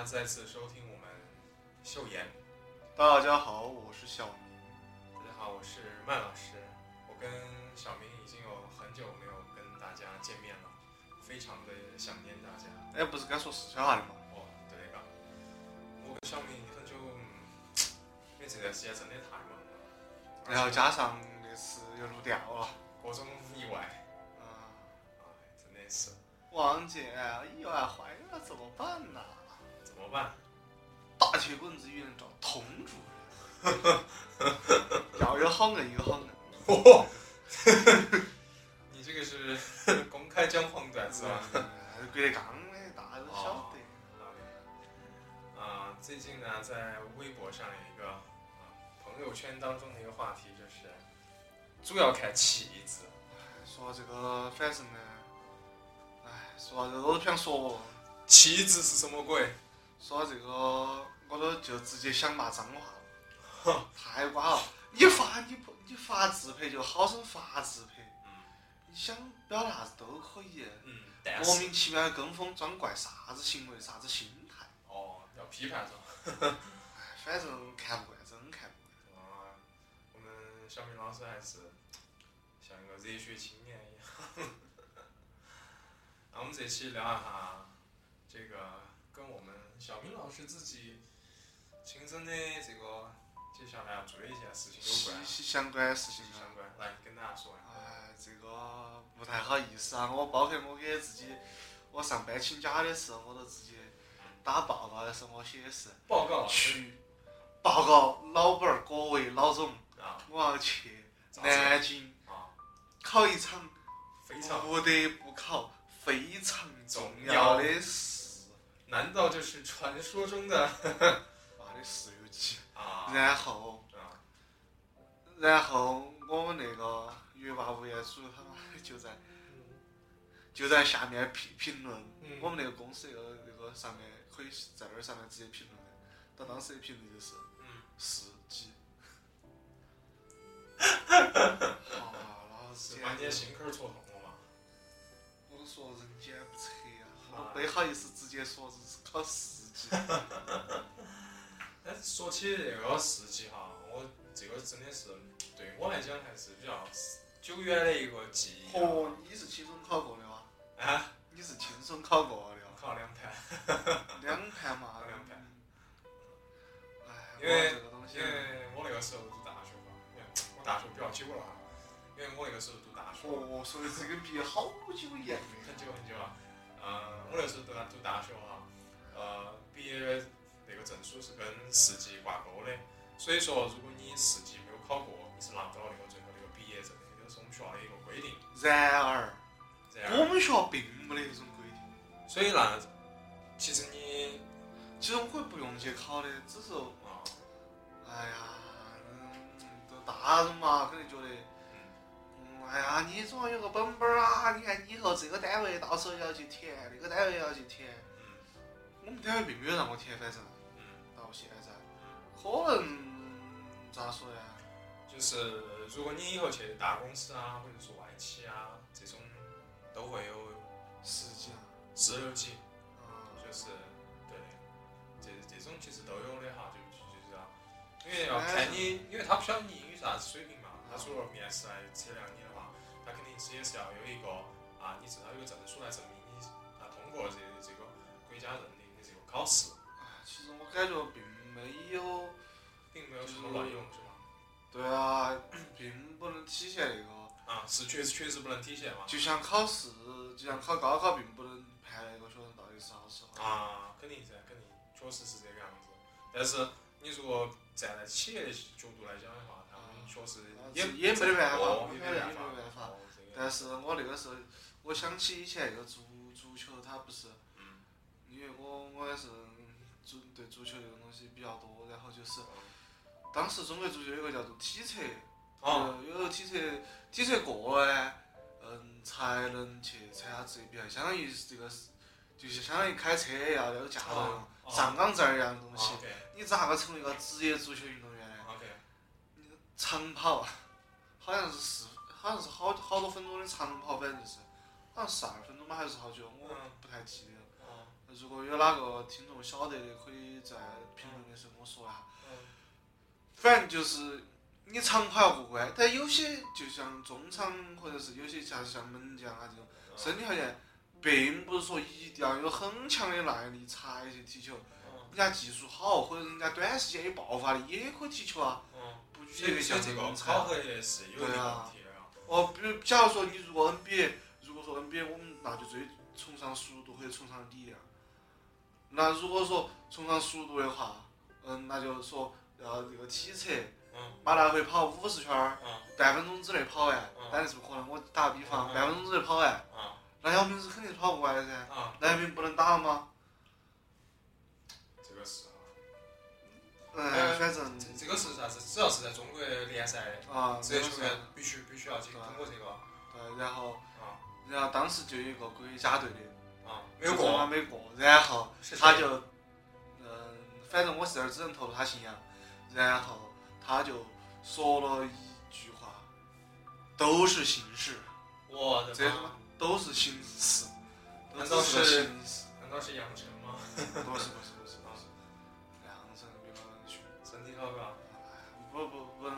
家再次收听我们秀妍。大家好，我是小明。大家好，我是麦老师。我跟小明已经有很久没有跟大家见面了，非常的想念大家。哎，不是该说四川话的吗？哦，对的嘎，我跟小明很久，嗯因为这段时间真的太忙了，然后加上那次又录掉了，各种意外，啊，哎，真的是王姐意外怀孕了怎么办呢？怎么办？大铁棍子医院找佟主任，要有好硬有好硬。嚯、你这个是 公开讲黄段子吧？嗯郭德纲的，大家都晓得。啊，最近呢，在微博上有一个啊朋友圈当中的一个话题，就是主要看气质。说这个，反正呢，哎，说到这个我都不想说了。气质是什么鬼？说到这个，我都就直接想骂脏话了，太瓜了！你发你不你发自拍就好生发自拍，嗯你想表达啥子都可以，嗯，但莫名其妙的跟风装怪，啥子行为啥子心态，哦，要批判是吧？哎，反正看不惯，真看不惯。啊，我们小明老师还是像一个热血青年一样。那我们这期聊一下这个跟我们小明老师自己亲身的这个接下来要做的一件事情有关息，息相关的事情相关，来跟大家说一下。哎，这个不太好意思啊，我包括我给自己，我上班请假的时候，我都直接打报告的时候，我写的是报告老师。去报告老板儿各位老总，啊，我要去南京。啊，考一场非常，不得不考、非常重重要的试，难道就是传说中的妈的石油机。啊？然后，啊，然后我们那个月霸物业主他妈的就在就在下面评评论，嗯我们那个公司那个那个上面可以在那儿上面直接评论的，他当时的评论就是嗯，四级。啊，老子是把你的心口儿戳痛了嘛？我都说人间不测没好意思直接说是考四级。但是说起这个四级哈，我这个真的是对我来讲还是比较久远的一个记忆啊。哦，你是轻松考过的吗？啊，你是轻松考过的我考两盘，两盘嘛，两盘。哎，因为这个东西因，为我那个时候读大学嘛，我大学比较久了，因为我那个时候读大学，哦，所以这个毕业好久远很久很久了。嗯，我那时候读大读大学哈，呃，毕业那个证书是跟四级挂钩的，所以说如果你四级没有考过，你是拿不到那个最后那个毕业证的，这个是我们学校的一个规定。然而，然而，我们学校并没得这种规定。所以那其实你其实我可以不用去考的，只是，啊，哎呀，嗯，都大人嘛，肯定觉得，这个单位到时候要去填，那个单位要去填。嗯我们单位并没有让我填，反正。嗯，到现在，可能咋说呢？就是如果你以后去大公司啊，或者说外企啊，这种都会有十几啊，四六级，啊，就是对，这这种其实都有的哈，就就就是要，因为要看你，因为他不晓得你英语啥子水平嘛，他除了面试来测量你的话，他肯定是也是要有一个啊，你至少有个证书来证明你啊通过这这个国家认定的这个考试。哎其实我感觉并没有，并没有什么卵用，是吧？对啊，并不能体现那个。啊，是确实确实不能体现嘛。就像考试，就像考高考，并不能判那个学生到底是好是坏。啊，肯定噻，肯定，确实是这个样子。但是你如果站在企业的角度来讲的话，确实也也没得办法，哦也没得办办法。但是我那个时候，我想起以前那个足足球，它不是，嗯因为我我也是足对足球这个东西比较多，然后就是嗯当时中国足球有个叫做体测，有体测体测过呢，嗯，才能去参加职业比赛，相当于是这个是就是相当于开车要要驾照上岗证儿一样的东西。你咋个成为一个职业足球运动员长跑，好像是四，好像是好好多分钟的长跑，反正就是，好像十二分钟吧，还是好久，我嗯不太记得了。哦，如果有哪个听众晓得的，可以在评论的时候跟我说一下。嗯。反正就是你长跑要过关，但有些就像中场或者是有些像像门将啊这种身体条件，并不是说一定要有很强的耐力才去踢球，嗯。人家技术好或者人家短时间有爆发力也可以踢球啊，嗯，不所以拘得像这个人才考核也是有一定问题的啊。哦，比如假如说你如果 NBA，如果说 NBA 我们那就最崇尚速度或者崇尚力量。那如果说崇尚速度的话，嗯，那就是说要这个体测，嗯把来回跑五十圈儿，嗯半分钟之内跑完嗯，但是不可能。我打个比方，嗯半分钟之内跑完，啊那姚明是肯定是跑不完的噻。啊，那姚明不能打了吗？嗯，反正这这个是啥子？只要是在中国联赛，啊，职业球这个是员必须必须要去通过这个对，然后啊然后当时就有一个国家队的。啊，没有过，没过，然后他就，嗯，反正我是这儿只能透露他姓杨，然后他就说了一句话，都是形式，我的妈这！都是形式，都难道只是？难道是杨晨吗？不是不是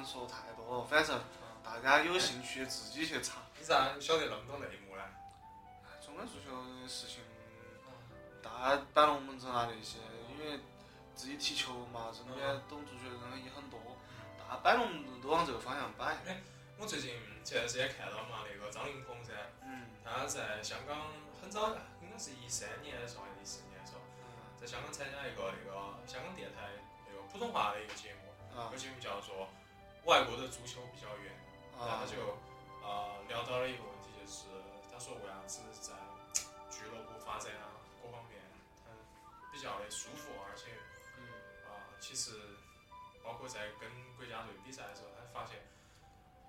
说太多了，反正大家有兴趣自己去查。你咋晓得那么多内幕呢？中国足球的事情，大家摆龙门阵啊那些，因为自己踢球嘛，身边懂足球的人也很多，大摆龙门阵都往这个方向摆。我最近前段时间看到嘛，那个张云鹏噻，嗯，他在香港很早，应该是一三年的时候还是一四年的时候，在香港参加一个那个香港电台那个普通话的一个节目，啊这个节目叫做《外国的足球比较远》。然后啊他就呃聊到了一个问题，就是他说为啥子在俱乐部发展啊各方面，他比较的舒服，而且嗯啊、其实包括在跟国家队比赛的时候，他发现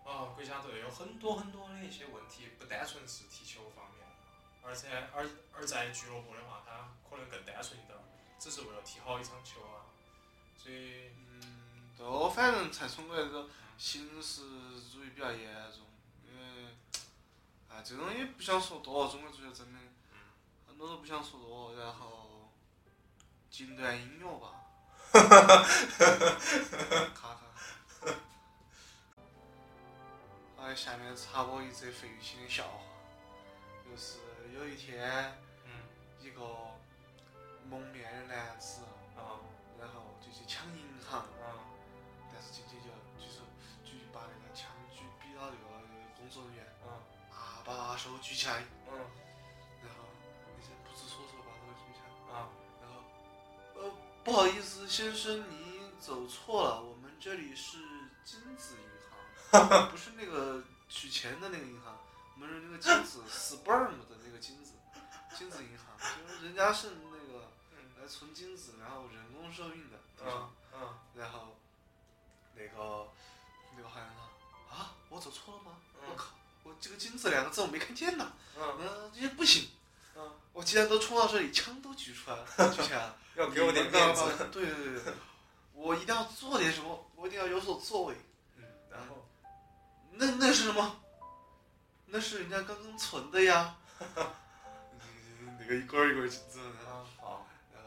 啊、国家队有很多很多的一些问题，不单纯是踢球方面，而且而而在俱乐部的话，他可能更单纯一点儿，只是为了踢好一场球啊，所以嗯，都反正在中国这个形式主义比较严重，因为，哎，这种也不想说多，中国足球真的很多都不想说多，然后进段音乐吧，卡卡。哎，下面插播一则费玉清的笑话，就是有一天，嗯。一个蒙面的男子，啊然后就去抢银行，啊把手举起来，嗯。然后那些不知所措把手举起来，啊。然后，呃，不好意思，先生，你走错了，我们这里是金子银行，不是那个取钱的那个银行，我们是那个金子 sperm 的那个金子，金子银行，就是人家是那个来存金子，然后人工受孕的。嗯嗯。然后那个那个好像说啊，我走错了吗？嗯。我靠，我这个“金子”两个字我没看见呐。嗯嗯，这不行。嗯，我既然都冲到这里，枪都举出来了，举起。要给我点面子。对对对对，我一定要做点什么，我一定要有所作为。嗯，然后那那是什么？那是人家刚刚存的呀。那个一根一根金子，啊好，然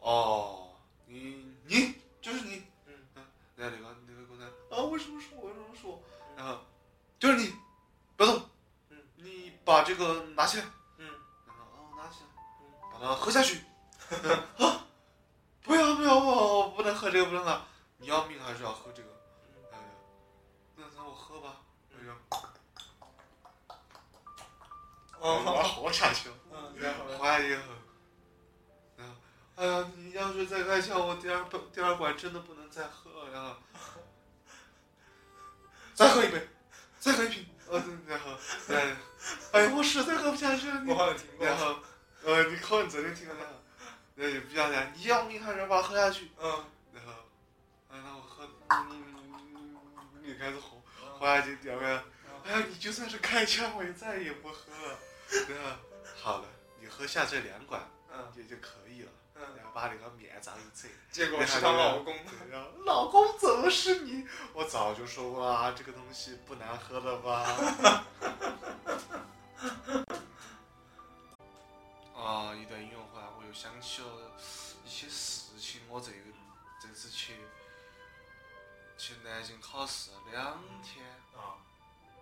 后，哦，你你就是你，嗯那个那个工人啊，为什么是我？为什么是我？然后就是你，不要动，嗯，你把这个拿起来，嗯。然后哦拿起来，嗯。把它喝下去，啊，不要不要不要不喝这个不能喝，你要命还是要喝这个？哎呀，那那我喝吧。哎呀，我把它喝下去了。嗯，然后呢？哎呀，你要是再开枪，我第二杯第二罐真的不能再喝了。然后，再喝一杯，再喝一瓶。呃，然后，哎，我实在喝不下去了。你我好像听过。然后，呃，你可能真的听过，然后，然后就比较难，你要命还是要把它喝下去？嗯，然后，哎，那我喝，嗯，你就开始喝，喝下去第二个，哎呀，你就算是开枪，我也再也不喝了。然后，好了，你喝下这两管，嗯也就可以了。嗯，然后把那个面罩一扯，结果是她老公。然后老公怎么是你？我早就说过啊，这个东西不难喝的吧？啊，一段音乐回来，我又想起了一些事情。我这个这次去去南京考试两天，啊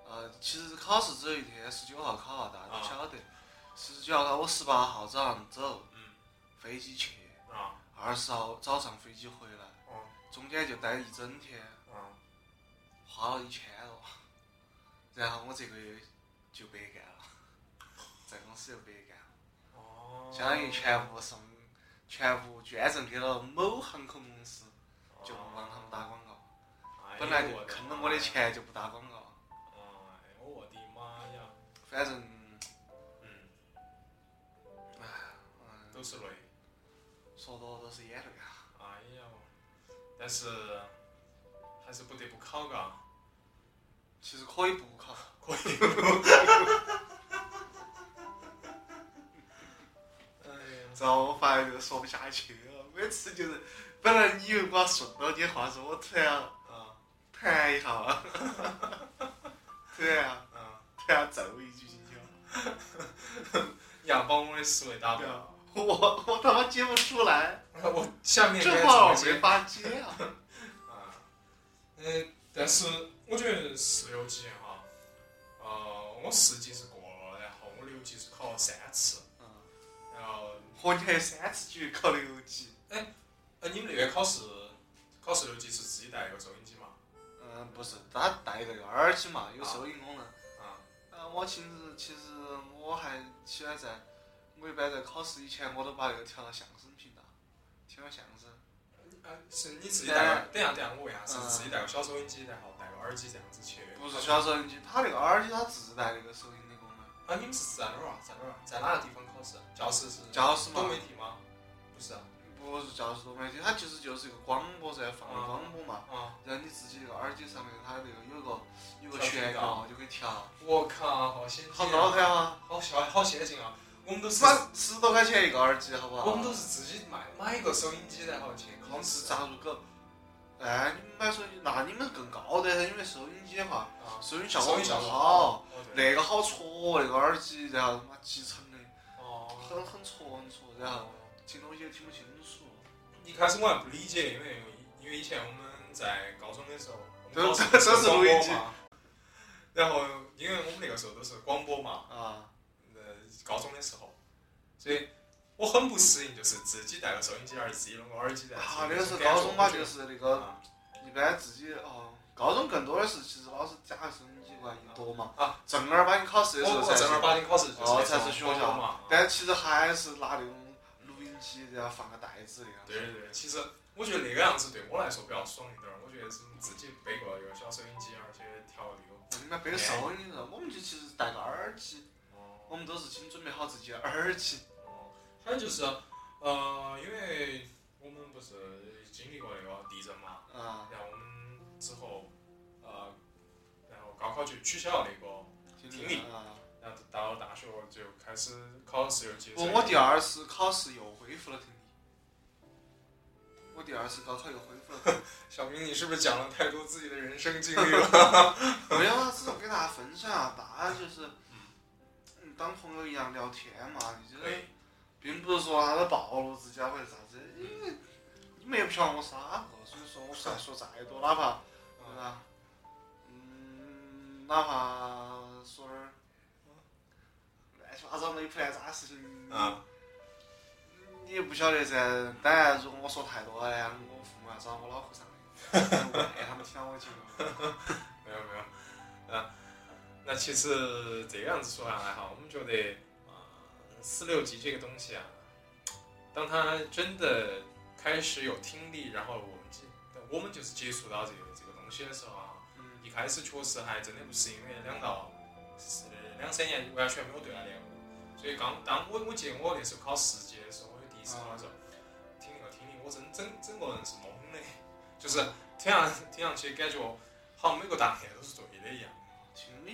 呃，其实考试只有一天，十九号考啊，大家都啊晓得。十九号考我十八号早上走嗯飞机去，啊二十号早上飞机回来，哦中间就待一整天，啊花了一千多。然后我这个月就白干了，在公司就白干了，哦。相当于全部送，全部捐赠给了某航空公司，就不帮他们打广告。哎本来就坑了我的。钱就不打广告，哎呦我的妈呀！反正，都是泪。说多都是眼泪啊。哎呀，但是还是不得不考嘎。其实可以不考，可以。哎呀，然后我发现就说不下去了，每次就是，本来你以为我要顺到你话说，我突然啊。弹一下，突然啊，突然揍一句进去了，你 要把我的思维打断。我我他妈接不出来，我下面这该话我没？法接啊。啊，嗯，但是我觉得四六级哈，呃，我四级是过了，然后我六级是考了三次，嗯，然后和你还有三次就考六级，呃，你们那边考试考四六级是自己带一个收音机嘛？嗯，不是，他带一个耳机嘛，有收音功能。啊，啊，我其实其实我还喜欢在，我一般在考试以前我都把那个调到相声频道，听个相声。啊，是你自己带个？等一下等一下，我问一下，是嗯自己带个小收音机，然后带个耳机这样子去？不是小收音机，它那个耳机它自带那个收音的功能。啊，你们是在哪儿啊？在哪儿啊？在哪个地方考试？教室是？教室嘛多媒体吗？不是啊。不是教室多媒体，它其实就是一个广播噻放的广播嘛。啊，然后你自己那个耳机上面它那个有个有个旋道钮就可以调，我靠，好先进、啊！好高端啊！好小，好先进啊！我们都是，买十多块钱一个耳机，好不好？我们都是自己买买一个收音机，然后去考你是试。咋入口？哎，你们买收音机，那你们更高端，因为收音机的话，啊，收音效果更收音效果好，那个好戳那个耳机，然后他妈集成的，哦，很很戳很戳，然后听东西也听不清楚。一开始我还不理解，因为因为以前我们在高中的时候，我都们考试都是广录音机，然后因为我们那个时候都是广播嘛，啊，呃，高中的时候，所以我很不适应，就是自己带个收音机，而自己弄个耳机在。啊，那个是高中嘛，就是那个啊一般自己哦，高中更多的是其实老师夹收音机过来一多嘛，啊，正儿八经考试的时候才我我正儿八经考试就是才是学校嘛。但其实还是拿那种录音机，然后放个袋子那样。对对对，其实我觉得那个样子对我来说比较爽一点儿。我觉得是自己背个一个小收音机，而且调那个。你们背个收音的，我们就其实带个耳机，哦我们都是请准备好自己的耳机。哦，反正就是呃，因为我们不是经历过那个地震嘛，啊，然后我们之后呃，然后高考就取消了那个，听力啊。然后到了大学就开始考试又接。我我第二次考试又恢复了听力，我第二次高考又恢复了。小明，你是不是讲了太多自己的人生经历了？没有啊，只是给大家分享啊，大家就是嗯当朋友一样聊天嘛，就是，并不是说啥子暴露自己啊或者啥子，因为你们也不晓得我是哪个，所以说我再说再多，哪怕吧？嗯，哪怕说点儿乱七八糟的、一乱杂渣事情，啊，你也不晓得噻。当然，如果我说太多了喃，我父母要找我脑壳上的，让他们抢我去。哈，没有没有，嗯。其实这个样子说下来哈，我们觉得啊，四六级这个东西啊，当他真的开始有听力，然后我们接我们就是接触到这个这个东西的时候啊，嗯一开始确实还真的不是因为两到是两三年完全没有对他练过，所以刚当我我记得我那时候考四级的时候，我就第一次考的时候，听那个听力，我真整整个人是懵的，就是听上听上去感觉好像每个答案都是对的一样。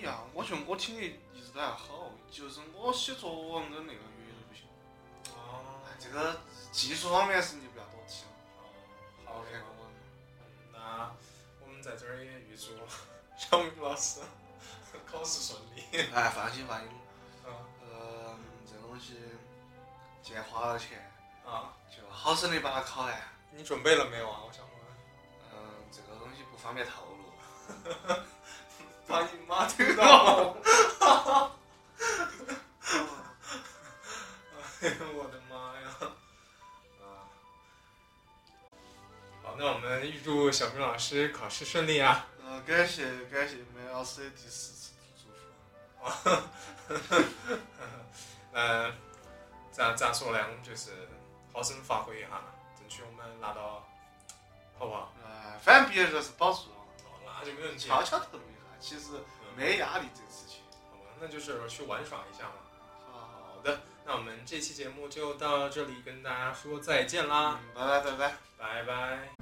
听力啊，我觉得我听力一直都还好，就是我写作文跟那个阅读不行。哦哎，这个技术方面是你不要多提了。好的看看我。那我们在这儿也预祝小明老师考试顺利。哎，放心放心，嗯呃，这东西既然花了钱，啊，就好生的把它考完。你准备了没有啊？我想问。嗯，这个东西不方便透露。把你妈听到！哎呦我的妈呀！啊，好，那我们预祝小明老师考试顺利啊！呃，感谢感谢梅老师的第四次祝福。呃，咋咋说呢？我们就是好生发挥一下，争取我们拿到，好不好？呃，反正毕业就是保住，那就没问题。悄悄透露一下，其实没压力这个事情。好吧，那就是去玩耍一下嘛。好的，那我们这期节目就到这里，跟大家说再见啦，嗯，拜拜拜拜。拜拜。